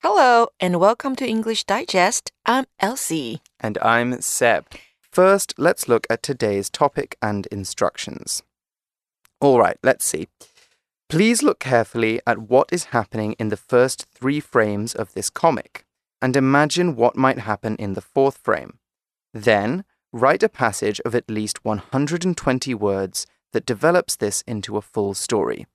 Hello, and welcome to English Digest. I'm Elsie. And I'm Seb. First, let's look at today's topic and instructions. All right, let's see. Please look carefully at what is happening in the first three frames of this comic and imagine what might happen in the fourth frame. Then, write a passage of at least 120 words that develops this into a full story.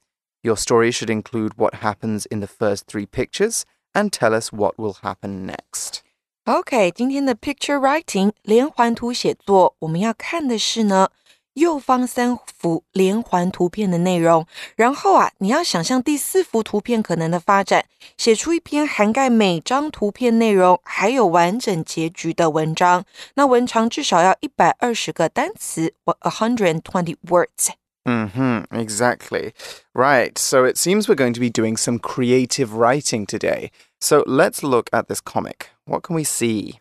Your story should include what happens in the first three pictures and tell us what will happen next. OK，今天的 picture writing 连环图写作，我们要看的是呢右方三幅连环图片的内容。然后啊，你要想象第四幅图片可能的发展，写出一篇涵盖每张图片内容还有完整结局的文章。那文长至少要一百二十个单词，a hundred and twenty words。Mm-hmm, exactly. Right. So it seems we're going to be doing some creative writing today. So let's look at this comic. What can we see?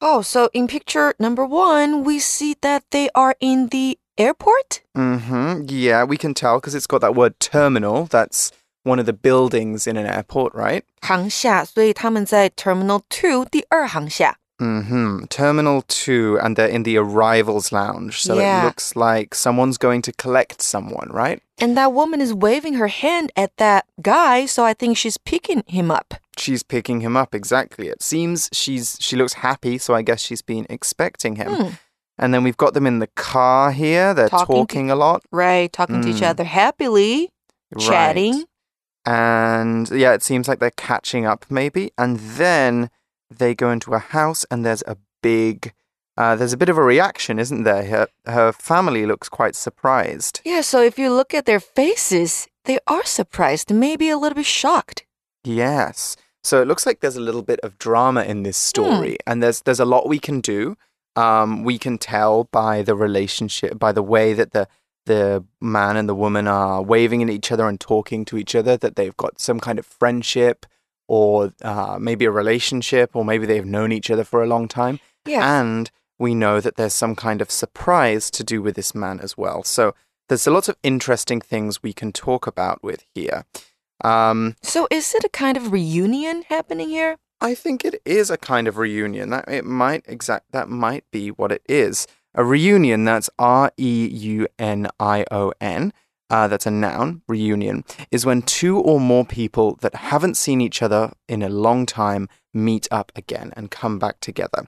Oh, so in picture number one, we see that they are in the airport? Mm-hmm. Yeah, we can tell because it's got that word terminal. That's one of the buildings in an airport, right? 航厦,所以他们在 Terminal Mm-hmm. Terminal 2, and they're in the arrivals lounge. So Yeah. it looks like someone's going to collect someone, right? And that woman is waving her hand at that guy, so I think she's picking him up. She's picking him up, exactly. It seems she's she looks happy, so I guess she's been expecting him. Hmm. And then we've got them in the car here. They're Talking talking, to- a lot. Right, talking to each Mm. other happily, chatting. And yeah, it seems like they're catching up maybe. And then they go into a house and there's a big uh, there's a bit of a reaction, isn't there? Her, her family looks quite surprised. Yeah, so if you look at their faces, they are surprised, maybe a little bit shocked. Yes. So it looks like there's a little bit of drama in this story, and there's there's a lot we can do. Um, we can tell by the relationship, by the way that the the man and the woman are waving at each other and talking to each other, that they've got some kind of friendship, or uh, maybe a relationship, or maybe they've known each other for a long time. Yeah. And we know that there's some kind of surprise to do with this man as well. So there's a lot of interesting things we can talk about with here. Um, So is it a kind of reunion happening here? I think it is a kind of reunion. That it might exact that might be what it is. A reunion. That's R E U N I O N. Uh, that's a noun. Reunion is when two or more people that haven't seen each other in a long time meet up again and come back together.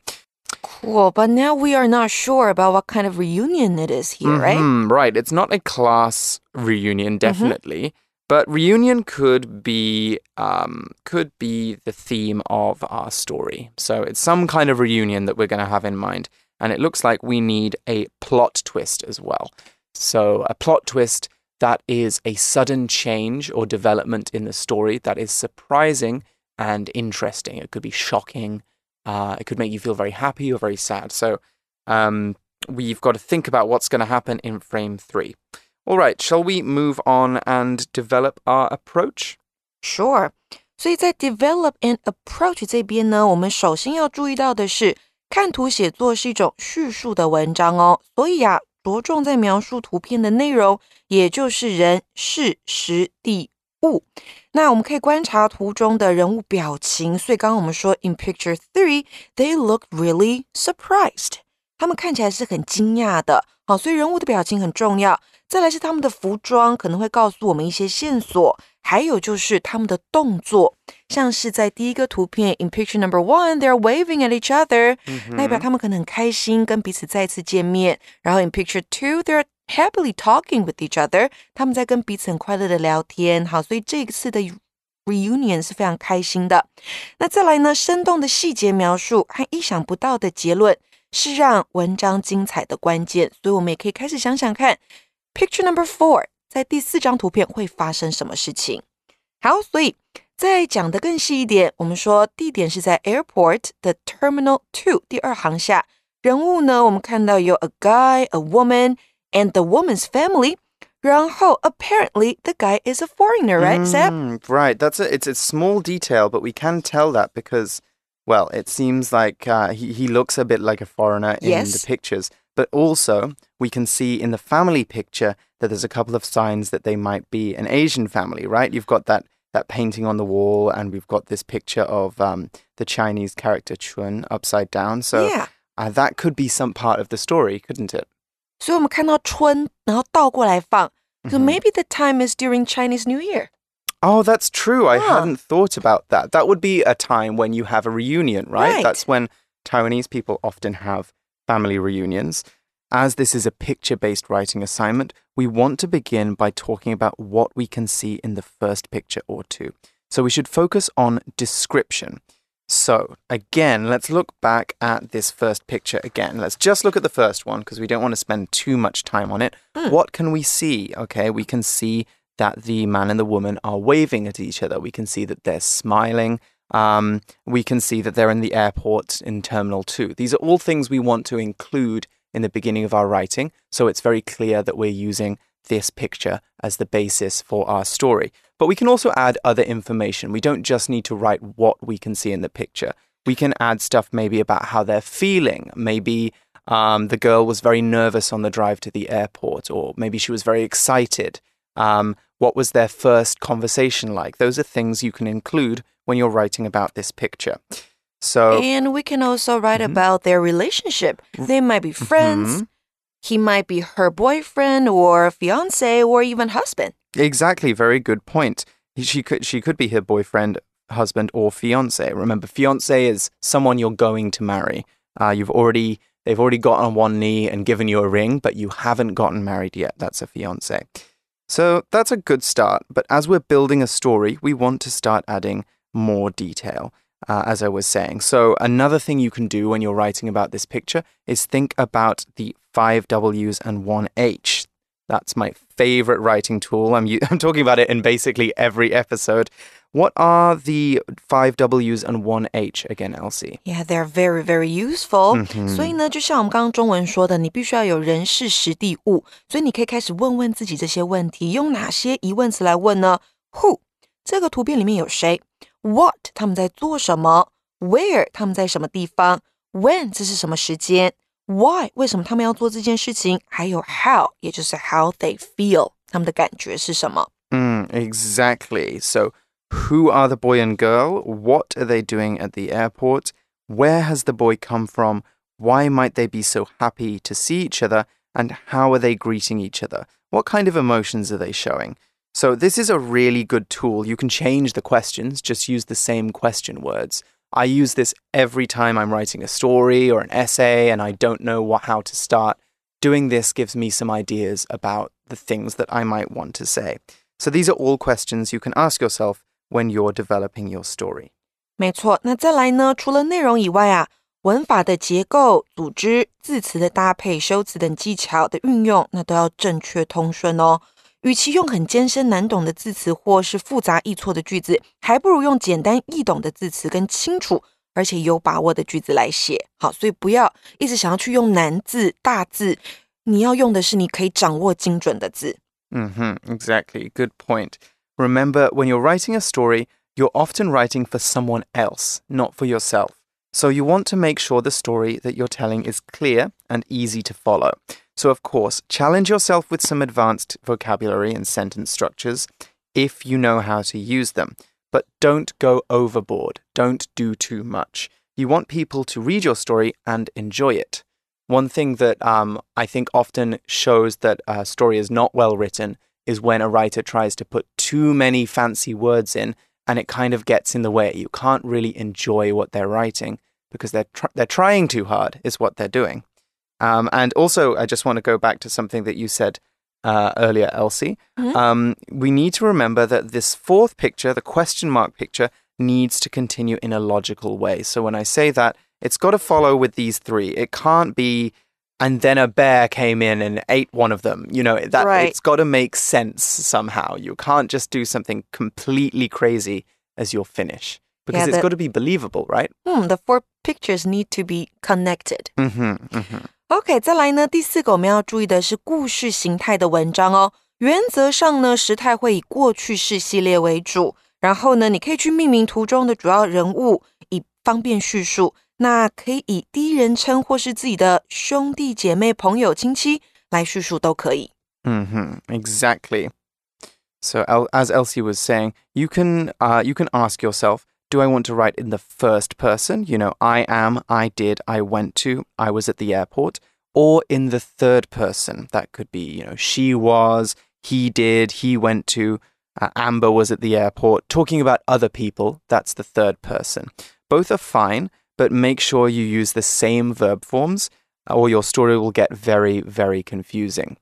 Cool, but now we are not sure about what kind of reunion it is here, right? Mhm, Right. It's not a class reunion, definitely. But reunion could be um, could be the theme of our story. So it's some kind of reunion that we're going to have in mind, and it looks like we need a plot twist as well. So a plot twist that is a sudden change or development in the story that is surprising and interesting. It could be shocking. Uh, it could make you feel very happy or very sad. So um, we've got to think about what's going to happen in frame three. All right, shall we move on and develop our approach? Sure. 所以在 develop and approach 这边呢，我们首先要注意到的是，看图写作是一种叙述的文章哦，所以啊， 着重在描述图片的内容，也就是人、事、时、地、物。那我们可以观察图中的人物表情，所以刚刚我们说 in picture three they look really surprised，他们看起来是很惊讶的。好，所以人物的表情很重要。再来是他们的服装，可能会告诉我们一些线索。还有就是他们的动作，像是在第一个图片 in picture number one they're waving at each other，、代表他们可能很开心，跟彼此再次见面。然后 in picture two they're happily talking with each other，他们在跟彼此很快乐的聊天。好，所以这一次的 reunion 是非常开心的。那再来呢，生动的细节描述和意想不到的结论是让文章精彩的关键。所以我们也可以开始想想看，picture number four 在第四张图片会发生什么事情。好，所以 再讲的更细一点，我们说地点是在 airport 的 Terminal Two 第二航厦。人物呢，我们看到有 a guy, a woman, and the woman's family. 然后 apparently the guy is a foreigner, right, mm, Right. That's it. It's a small detail, but we can tell that because, well, it seems like uh, he he looks a bit like a foreigner in yes. the pictures. But also, we can see in the family picture that there's a couple of signs that they might be an Asian family, right? You've got that that painting on the wall, and we've got this picture of um, the Chinese character Chun upside down. So Yeah. uh, that could be some part of the story, couldn't it? 所以我们看到春，然后倒过来放。So Mhm. maybe the time is during Chinese New Year. Oh, that's true. I Huh. hadn't thought about that. That would be a time when you have a reunion, right? Right. That's when Taiwanese people often have family reunions. As this is a picture based writing assignment, we want to begin by talking about what we can see in the first picture or two. So we should focus on description. So, again, let's look back at this first picture again. Let's just look at the first one because we don't want to spend too much time on it. Mm. What can we see? Okay, we can see that the man and the woman are waving at each other. We can see that they're smiling. Um, we can see that they're in the airport in Terminal 2. These are all things we want to include in the beginning of our writing, so it's very clear that we're using this picture as the basis for our story. But we can also add other information. We don't just need to write what we can see in the picture. We can add stuff maybe about how they're feeling. Maybe um, the girl was very nervous on the drive to the airport, or maybe she was very excited. Um, what was their first conversation like? Those are things you can include when you're writing about this picture. So, And we can also write Mhm. about their relationship. They might be friends. Mhm. He might be her boyfriend or fiance or even husband. Exactly, very good point. She could she could be her boyfriend, husband, or fiance. Remember, fiance is someone you're going to marry. Uh, you've already they've already got on one knee and given you a ring, but you haven't gotten married yet. That's a fiance. So that's a good start. But as we're building a story, we want to start adding more detail Uh, as I was saying. So, another thing you can do when you're writing about this picture is think about the five W's and one H. That's my favorite writing tool. I'm, u- I'm talking about it in basically every episode. What are the five W's and one H again, Elsie? Yeah, they're very, very useful. 嗯哼所以呢，就像我们刚刚中文说的，你必须要有人事实地物，所以你可以开始问问自己这些问题，用哪些疑问词来问呢？Who 这个图片里面有谁 ？What 他们在做什么？Where 他们在什么地方？When 这是什么时间？Why 为什么他们要做这件事情？还有 How 也就是 How they feel 他们的感觉是什么？ Mm, exactly. So, who are the boy and girl? What are they doing at the airport? Where has the boy come from? Why might they be so happy to see each other? And how are they greeting each other? What kind of emotions are they showing? So, this is a really good tool. You can change the questions, just use the same question words. I use this every time I'm writing a story or an essay and I don't know what, how to start. Doing this gives me some ideas about the things that I might want to say. So these are all questions you can ask yourself when you're developing your story. 没错，那再来呢？除了内容以外啊，文法的结构、组织、字词的搭配、修辞等技巧的运用，那都要正确通顺哦。 与其用很艰深难懂的字词或是复杂易错的句子，还不如用简单易懂的字词跟清楚而且有把握的句子来写。好，所以不要一直想要去用难字、大字，你要用的是你可以掌握精准的字。hmm exactly. Good point. Remember, when you're writing a story, you're often writing for someone else, not for yourself. So you want to make sure the story that you're telling is clear and easy to follow. So, of course, challenge yourself with some advanced vocabulary and sentence structures if you know how to use them. But don't go overboard. Don't do too much. You want people to read your story and enjoy it. One thing that um, I think often shows that a story is not well written is when a writer tries to put too many fancy words in and it kind of gets in the way. You can't really enjoy what they're writing because they're, tr- they're trying too hard, is what they're doing. Um, and also, I just want to go back to something that you said uh, earlier, Elsie. Mhm. Um, we need to remember that this fourth picture, the question mark picture, needs to continue in a logical way. So when I say that, it's got to follow with these three. It can't be, and then a bear came in and ate one of them. You know, that Right. it's got to make sense somehow. You can't just do something completely crazy as your finish because Yeah, it's got to be believable, right? Hmm, the four pictures need to be connected. Mm-hmm, mm-hmm. OK，再来呢，第四个我们要注意的是故事形态的文章哦。原则上呢，时态会以过去式系列为主，然后呢，你可以去命名图中的主要人物，以方便叙述。那可以以第一人称或是自己的兄弟姐妹、朋友、亲戚来叙述都可以。 Mm-hmm. Exactly. So El- as Elsie was saying, you can uh, you can ask yourself, do I want to write in the first person? You know, I am, I did, I went to, I was at the airport, or in the third person. That could be, you know, she was, he did, he went to, uh, Amber was at the airport. Talking about other people, that's the third person. Both are fine, but make sure you use the same verb forms, or your story will get very, very confusing.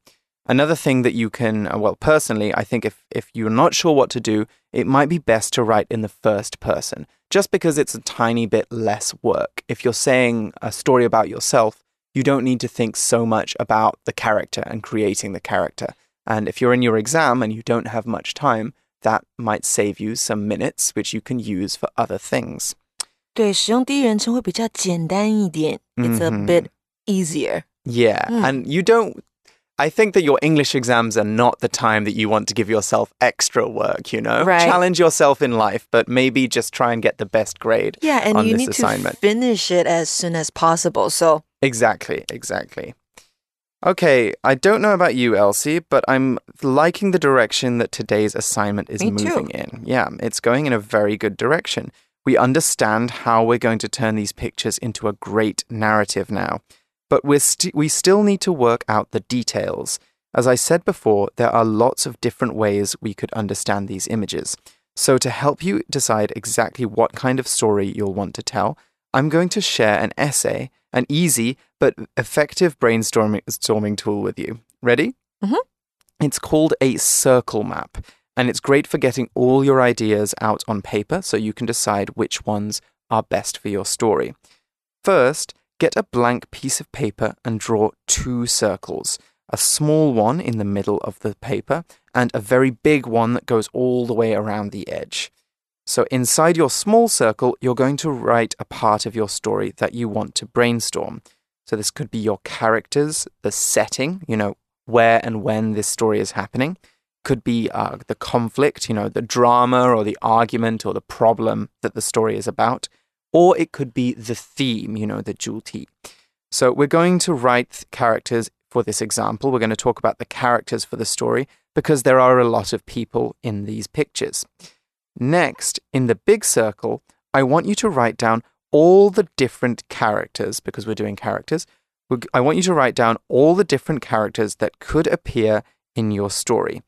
Another thing that you can, uh, well, personally, I think if, if you're not sure what to do, it might be best to write in the first person, just because it's a tiny bit less work. If you're saying a story about yourself, you don't need to think so much about the character and creating the character. And if you're in your exam and you don't have much time, that might save you some minutes, which you can use for other things. 对，使用第一人称会比较简单一点。It's a Mhm. bit easier. Yeah, Mm. and you don't. I think that your English exams are not the time that you want to give yourself extra work, you know? Right. Challenge yourself in life, but maybe just try and get the best grade. Yeah, and you need assignment. to finish it as soon as possible. So Exactly, exactly. Okay, I don't know about you, Elsie, but I'm liking the direction that today's assignment is Me too. moving in. Yeah, it's going in a very good direction. We understand how we're going to turn these pictures into a great narrative now, but we're st- we still need to work out the details. As I said before, there are lots of different ways we could understand these images. So, to help you decide exactly what kind of story you'll want to tell, I'm going to share an essay, an easy but effective brainstorming tool with you. Ready? Mhm. It's called a circle map, and it's great for getting all your ideas out on paper so you can decide which ones are best for your story. First, get a blank piece of paper and draw two circles a small one in the middle of the paper and a very big one that goes all the way around the edge. So, inside your small circle, you're going to write a part of your story that you want to brainstorm. So, this could be your characters, the setting, you know, where and when this story is happening. Could be uh, the conflict, you know, the drama or the argument or the problem that the story is about. Or it could be the theme, you know, the juti. So, we're going to write characters for this example. We're going to talk about the characters for the story because there are a lot of people in these pictures. Next, in the big circle, I want you to write down all the different characters because we're doing characters. I want you to write down all the different characters that could appear in your story.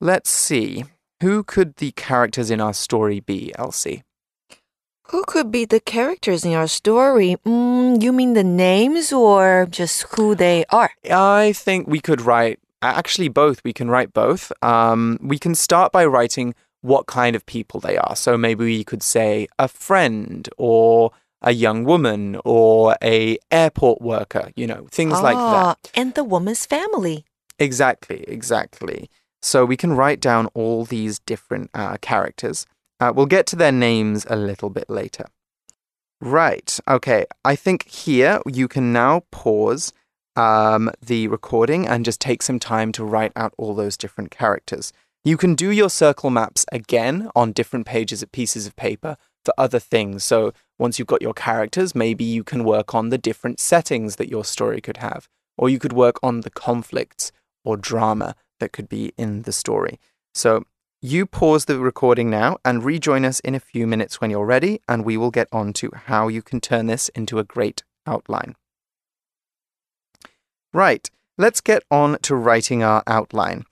Let's see. Who could the characters in our story be, Elsie? Who could be the characters in our story? Mm, you mean the names or just who they are? I think we could write, actually, both. We can write both. Um, we can start by writing what kind of people they are. So maybe we could say a friend or a young woman or a airport worker, you know, things like that. Ah, And the woman's family. Exactly, exactly. So we can write down all these different uh, characters. Uh, we'll get to their names a little bit later. Right. Okay. I think here you can now pause um, the recording and just take some time to write out all those different characters. You can do your circle maps again on different pages of pieces of paper for other things. So once you've got your characters, maybe you can work on the different settings that your story could have, or you could work on the conflicts or drama that could be in the story. So you pause the recording now and rejoin us in a few minutes when you're ready, and we will get on to how you can turn this into a great outline. Right, let's get on to writing our outline.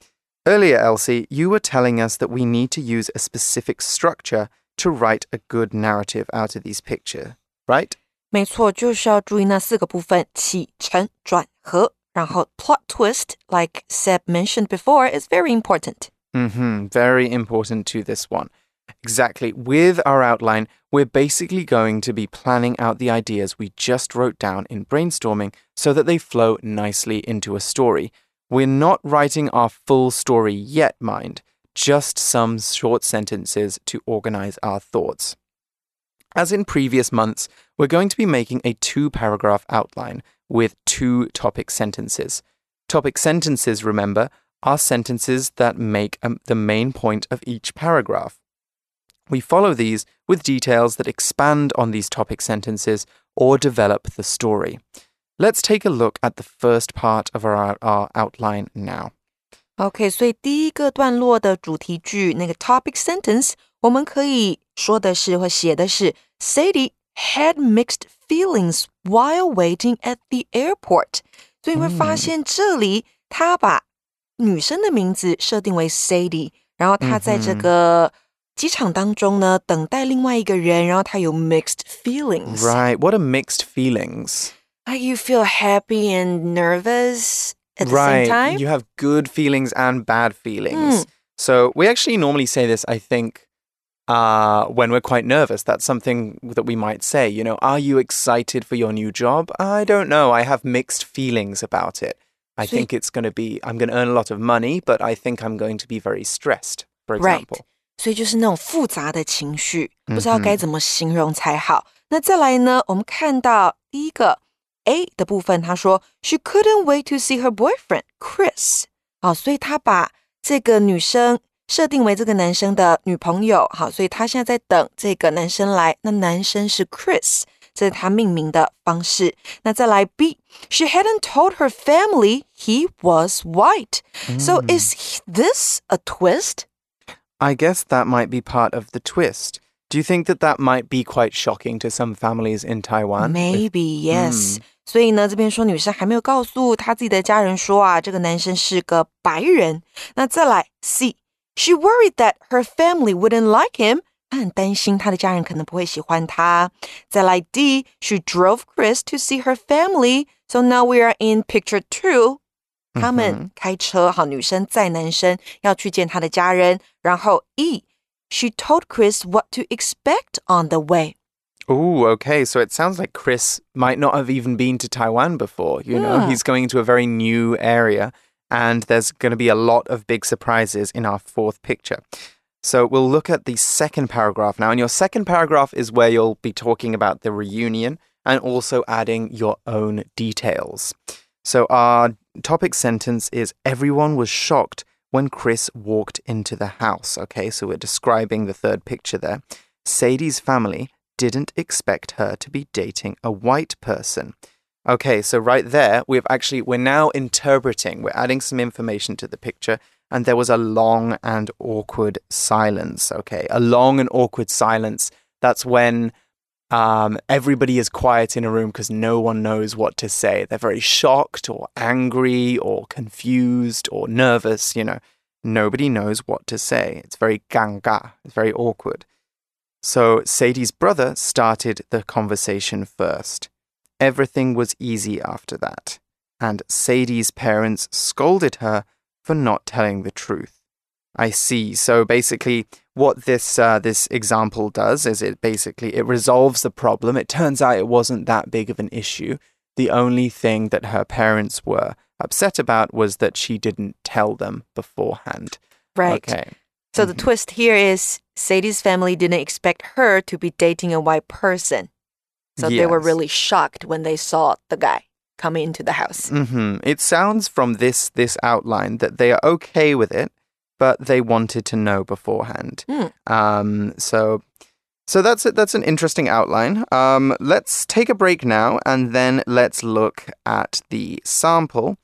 Earlier, Elsie, you were telling us that we need to use a specific structure to write a good narrative out of these pictures, right? 没错，就是要注意那四个部分：起承转合。然后 plot twist, like Seb mentioned before, is very important. hmm Very important to this one. Exactly. With our outline, we're basically going to be planning out the ideas we just wrote down in brainstorming so that they flow nicely into a story. We're not writing our full story yet, mind, just some short sentences to organize our thoughts. As in previous months, we're going to be making a two paragraph outline with two topic sentences. Topic sentences, remember, are sentences that make um, the main point of each paragraph. We follow these with details that expand on these topic sentences or develop the story. Let's take a look at the first part of our, our outline now. OK，所以第一个段落的主题句那个 topic sentence，我们可以说的是或写的是 Sadie had mixed feelings while waiting at the airport。所以你会发现这里他把 女生的名字设定为 Sadie，然后她在这个机场当中呢等待另外一个人，然后她有 mixed feelings。 Right. What are mixed feelings? Like you feel happy and nervous at the right. same time. You have good feelings and bad feelings. So we actually normally say this, I think, uh, when we're quite nervous. That's something that we might say. You know, are you excited for your new job? I don't know. I have mixed feelings about it. I So- think it's going to be, I'm going to earn a lot of money, but I think I'm going to be very stressed, for Right. example. 所以就是那种复杂的情绪，不知道嗯哼该怎么形容才好。那再来呢，我们看到第一个 A 的部分，他说 She couldn't wait to see her boyfriend Chris。好，所以他把这个女生设定为这个男生的女朋友。好，所以他现在在等这个男生来。那男生是 Chris， 这是他命名的方式。那再来 B，She hadn't told her family he was white。So is he- this a twist？ I guess that might be part of the twist. Do you think that that might be quite shocking to some families in Taiwan? If- Maybe yes、嗯所以呢，这边说女生还没有告诉她自己的家人说啊，这个男生是个白人。那再来 C，she worried that her family wouldn't like him。 她很担心她的家人可能不会喜欢他。再来 D，she drove Chris to see her family。So now we are in picture two。他们开车，好，女生载男生要去见他的家人。然后 E，she told Chris what to expect on the way。 Oh, okay. So it sounds like Chris might not have even been to Taiwan before. You know, Yeah. he's going to a very new area, and there's going to be a lot of big surprises in our fourth picture. So we'll look at the second paragraph now. And your second paragraph is where you'll be talking about the reunion and also adding your own details. So our topic sentence is Everyone was shocked when Chris walked into the house. Okay, so we're describing the third picture there. Sadie's family didn't expect her to be dating a white person. Okay, so right there, we've actually, we're now interpreting, we're adding some information to the picture, and there was a long and awkward silence. Okay, a long and awkward silence. That's when um, everybody is quiet in a room because no one knows what to say. They're very shocked or angry or confused or nervous, you know. Nobody knows what to say. It's very ganga, it's very awkward. So Sadie's brother started the conversation first. Everything was easy after that, and Sadie's parents scolded her for not telling the truth. I see. So basically, what this uh, this example does is it basically it resolves the problem. It turns out it wasn't that big of an issue. The only thing that her parents were upset about was that she didn't tell them beforehand. Right. Okay. So the twist here is Sadie's family didn't expect her to be dating a white person. So they were really shocked when they saw the guy coming into the house. hmm It sounds from this this outline that they are okay with it, but they wanted to know beforehand. Hmm. Um, so, so that's it. That's an interesting outline. Um, let's take a break now, and then let's look at the sample,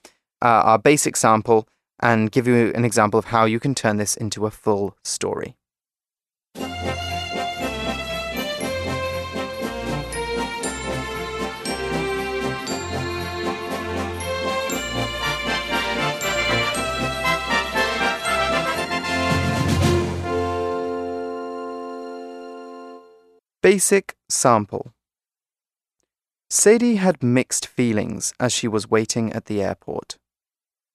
uh, our basic sample, and give you an example of how you can turn this into a full story. Basic sample. Sadie had mixed feelings as she was waiting at the airport.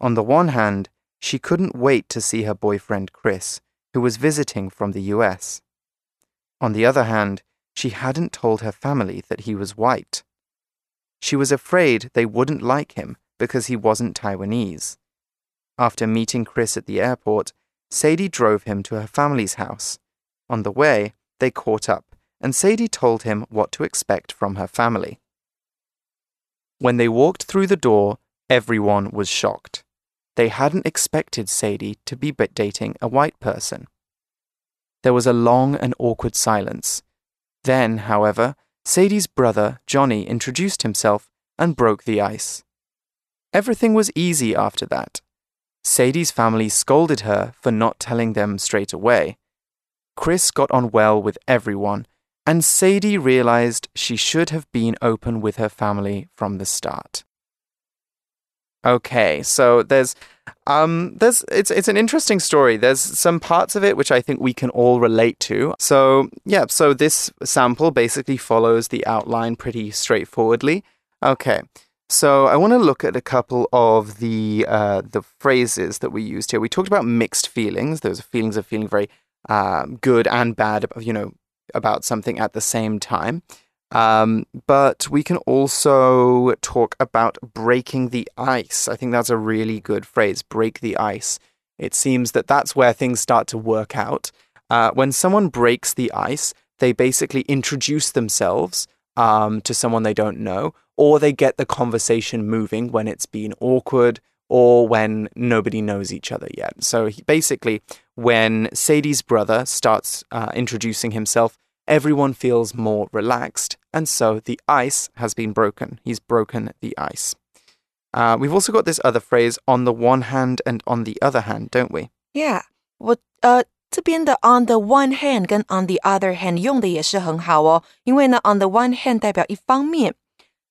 On the one hand, she couldn't wait to see her boyfriend Chris, who was visiting from the US. On the other hand, she hadn't told her family that he was white. She was afraid they wouldn't like him because he wasn't Taiwanese. After meeting Chris at the airport, Sadie drove him to her family's house. On the way, they caught up, and Sadie told him what to expect from her family. When they walked through the door, everyone was shocked. They hadn't expected Sadie to be dating a white person. There was a long and awkward silence. Then, however, Sadie's brother, Johnny, introduced himself and broke the ice. Everything was easy after that. Sadie's family scolded her for not telling them straight away. Chris got on well with everyone, and Sadie realized she should have been open with her family from the start. Okay, so there's um there's it's it's an interesting story. There's some parts of it which I think we can all relate to. So, yeah, so this sample basically follows the outline pretty straightforwardly. Okay. So I want to look at a couple of the uh, the phrases that we used here. We talked about mixed feelings. Those feelings of feeling very uh, good and bad, you know, about something at the same time. Um, but we can also talk about breaking the ice. I think that's a really good phrase, break the ice. It seems that that's where things start to work out. Uh, when someone breaks the ice, they basically introduce themselves um, to someone they don't know, or they get the conversation moving when it's been awkward or when nobody knows each other yet. So he, basically, when Sadie's brother starts uh, introducing himself, everyone feels more relaxed, and so the ice has been broken. He's broken the ice. Uh, we've also got this other phrase on the one hand and on the other hand, don't we? Yeah，我呃这边的 on the one hand 跟 on the other hand 用的也是很好哦，因为呢 on the one hand 代表一方面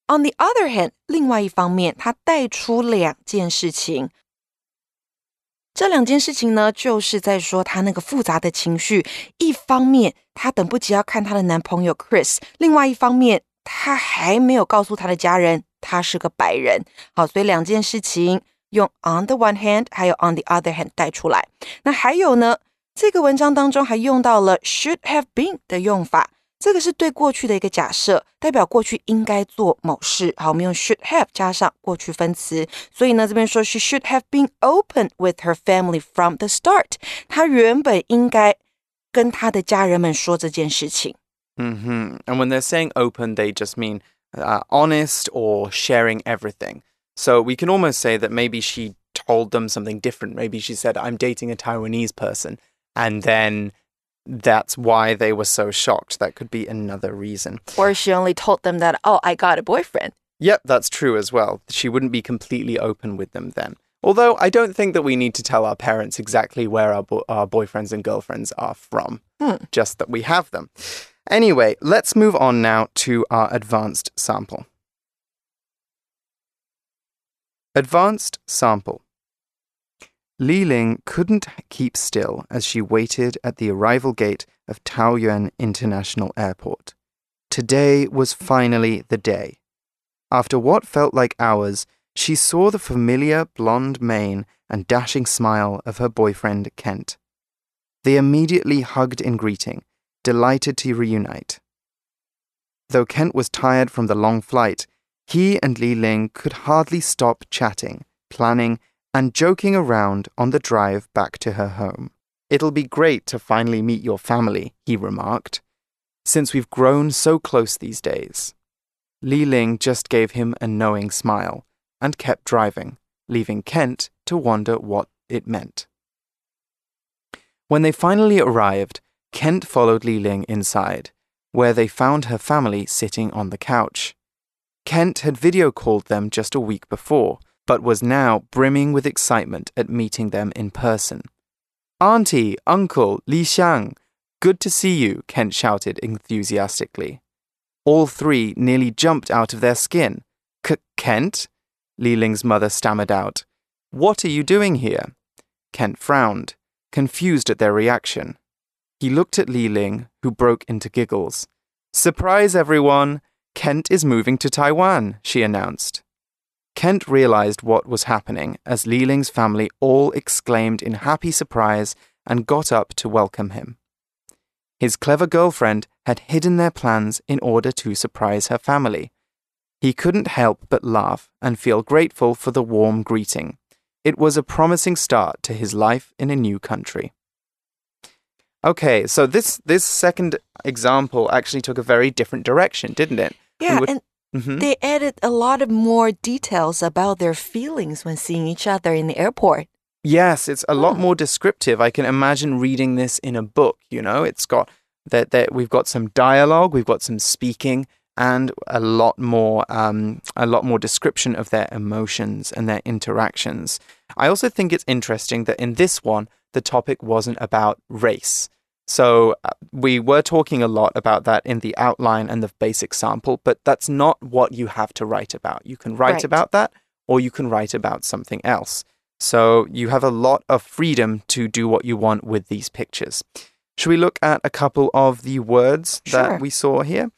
，on the other hand 另外一方面，它带出两件事情。这两件事情呢，就是在说她那个复杂的情绪。一方面，她等不及要看她的男朋友 Chris；另外一方面，她还没有告诉她的家人，她是个白人。好，所以两件事情用 on the one hand，还有 on the other hand 带出来。那还有呢，这个文章当中还用到了 should have been 的用法。这个是对过去的一个假设，代表过去应该做某事。好，我们用 should have 加上过去分词，所以呢，这边说 she should have been open with her family from the start。她原本应该跟她的家人们说这件事情。Mm-hmm. And when they're saying open, they just mean uh, honest or sharing everything. So we can almost say that maybe she told them something different. Maybe she said, I'm dating a Taiwanese person. And then that's why they were so shocked. That could be another reason. Or she only told them that, oh, I got a boyfriend. Yep, that's true as well. She wouldn't be completely open with them then. Although I don't think that we need to tell our parents exactly where our, bo- our boyfriends and girlfriends are from, hmm. just that we have them. Anyway, let's move on now to our advanced sample. Advanced sample. Li Ling couldn't keep still as she waited at the arrival gate of Taoyuan International Airport. Today was finally the day. After what felt like hours, she saw the familiar blonde mane and dashing smile of her boyfriend Kent. They immediately hugged in greeting, delighted to reunite. Though Kent was tired from the long flight, he and Li Ling could hardly stop chatting, planning, and joking around on the drive back to her home. It'll be great to finally meet your family, he remarked, since we've grown so close these days. Li Ling just gave him a knowing smile and kept driving, leaving Kent to wonder what it meant. When they finally arrived, Kent followed Li Ling inside, where they found her family sitting on the couch. Kent had video called them just a week before, but was now brimming with excitement at meeting them in person. Auntie, Uncle, Li Xiang, good to see you, Kent shouted enthusiastically. All three nearly jumped out of their skin. Kent? Li Ling's mother stammered out. What are you doing here? Kent frowned, confused at their reaction. He looked at Li Ling, who broke into giggles. Surprise, everyone! Kent is moving to Taiwan, she announced. Kent realized what was happening as Li Ling's family all exclaimed in happy surprise and got up to welcome him. His clever girlfriend had hidden their plans in order to surprise her family. He couldn't help but laugh and feel grateful for the warm greeting. It was a promising start to his life in a new country. Okay, so this this second example actually took a very different direction, didn't it? Yeah, and Mm-hmm. They added a lot of more details about their feelings when seeing each other in the airport. Yes, it's a lot more descriptive. I can imagine reading this in a book, you know. It's got that that we've got some dialogue, we've got some speaking, and a lot more um, a lot more description of their emotions and their interactions. I also think it's interesting that in this one the topic wasn't about race. So uh, we were talking a lot about that in the outline and the basic sample, but that's not what you have to write about. You can write Right. about that or you can write about something else. So you have a lot of freedom to do what you want with these pictures. Should we look at a couple of the words Sure. that we saw here?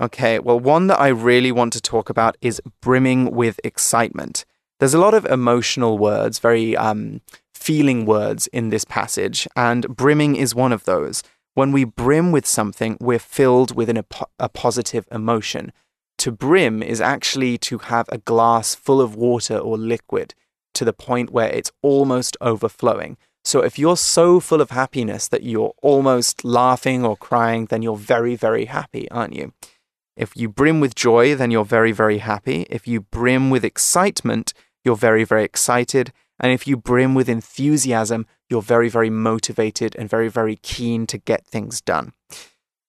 Okay, well, one that I really want to talk about is brimming with excitement. There's a lot of emotional words, very um, feeling words in this passage, and brimming is one of those. When we brim with something, we're filled with an, a positive emotion. To brim is actually to have a glass full of water or liquid to the point where it's almost overflowing. So if you're so full of happiness that you're almost laughing or crying, then you're very, very happy, aren't you? If you brim with joy, then you're very, very happy. If you brim with excitement, you're very, very excited. And if you brim with enthusiasm, you're very, very motivated and very, very keen to get things done.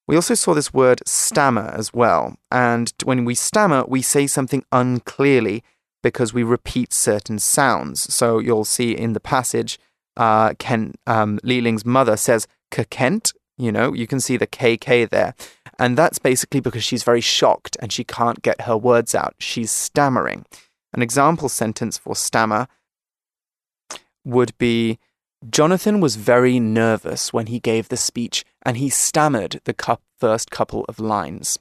We also saw this word stammer as well. And when we stammer, we say something unclearly because we repeat certain sounds. So you'll see in the passage, uh, Ken, um, mother says, Kent, you know, you can see the KK there. And that's basically because she's very shocked and she can't get her words out. She's stammering. An example sentence for stammer would be Jonathan was very nervous when he gave the speech and he stammered the cou- first couple of lines.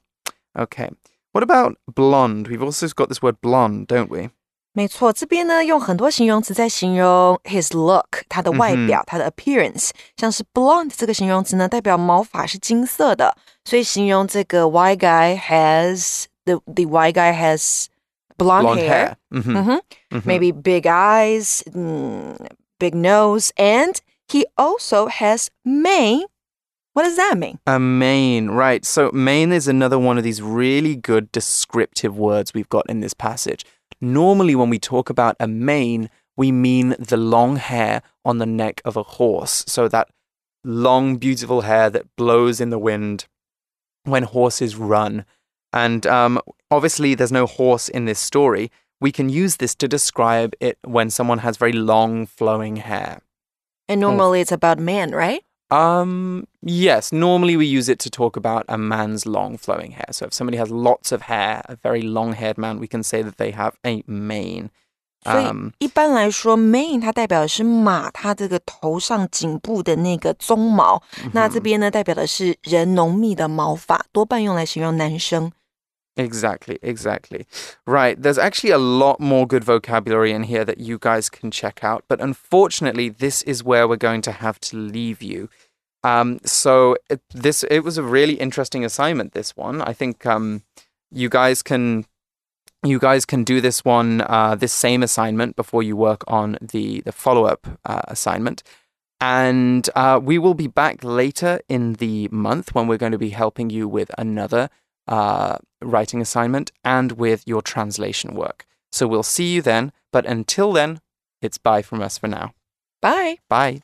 Okay. What about blonde? We've also got this word blonde, don't we? 没错，这边呢用很多形容词在形容 his look，他的外表，他的 appearance，像是 blonde 这个形容词呢，代表毛发是金色的，所以形容这个 white guy has the the white guy has blonde, Blonde hair. hair. Mhm. Mhm. Mhm. maybe big eyes, mm, big nose, and he also has mane. What does that mean? A mane, right. So, mane is another one of these really good descriptive words we've got in this passage. Normally, when we talk about a mane, we mean the long hair on the neck of a horse. So, that long, beautiful hair that blows in the wind when horses run. And um, obviously, there's no horse in this story. We can use this to describe it when someone has very long, flowing hair. And normally it's about man, right? Um, yes, normally we use it to talk about a man's long flowing hair. So if somebody has lots of hair, a very long haired man, we can say that they have a mane. 所以 Um, 一般来说，mane 它代表的是马，它这个头上颈部的那个鬃毛。那这边呢，代表的是人浓密的毛发，多半用来形容男生。 Exactly, exactly. Right, there's actually a lot more good vocabulary in here that you guys can check out, but unfortunately, this is where we're going to have to leave you. Um, so it, this it was a really interesting assignment. This one, I think, um, you guys can you guys can do this one, uh, this same assignment before you work on the the follow up uh, assignment. And uh, we will be back later in the month when we're going to be helping you with another uh, writing assignment and with your translation work. So we'll see you then. But until then, it's bye from us for now. Bye. Bye.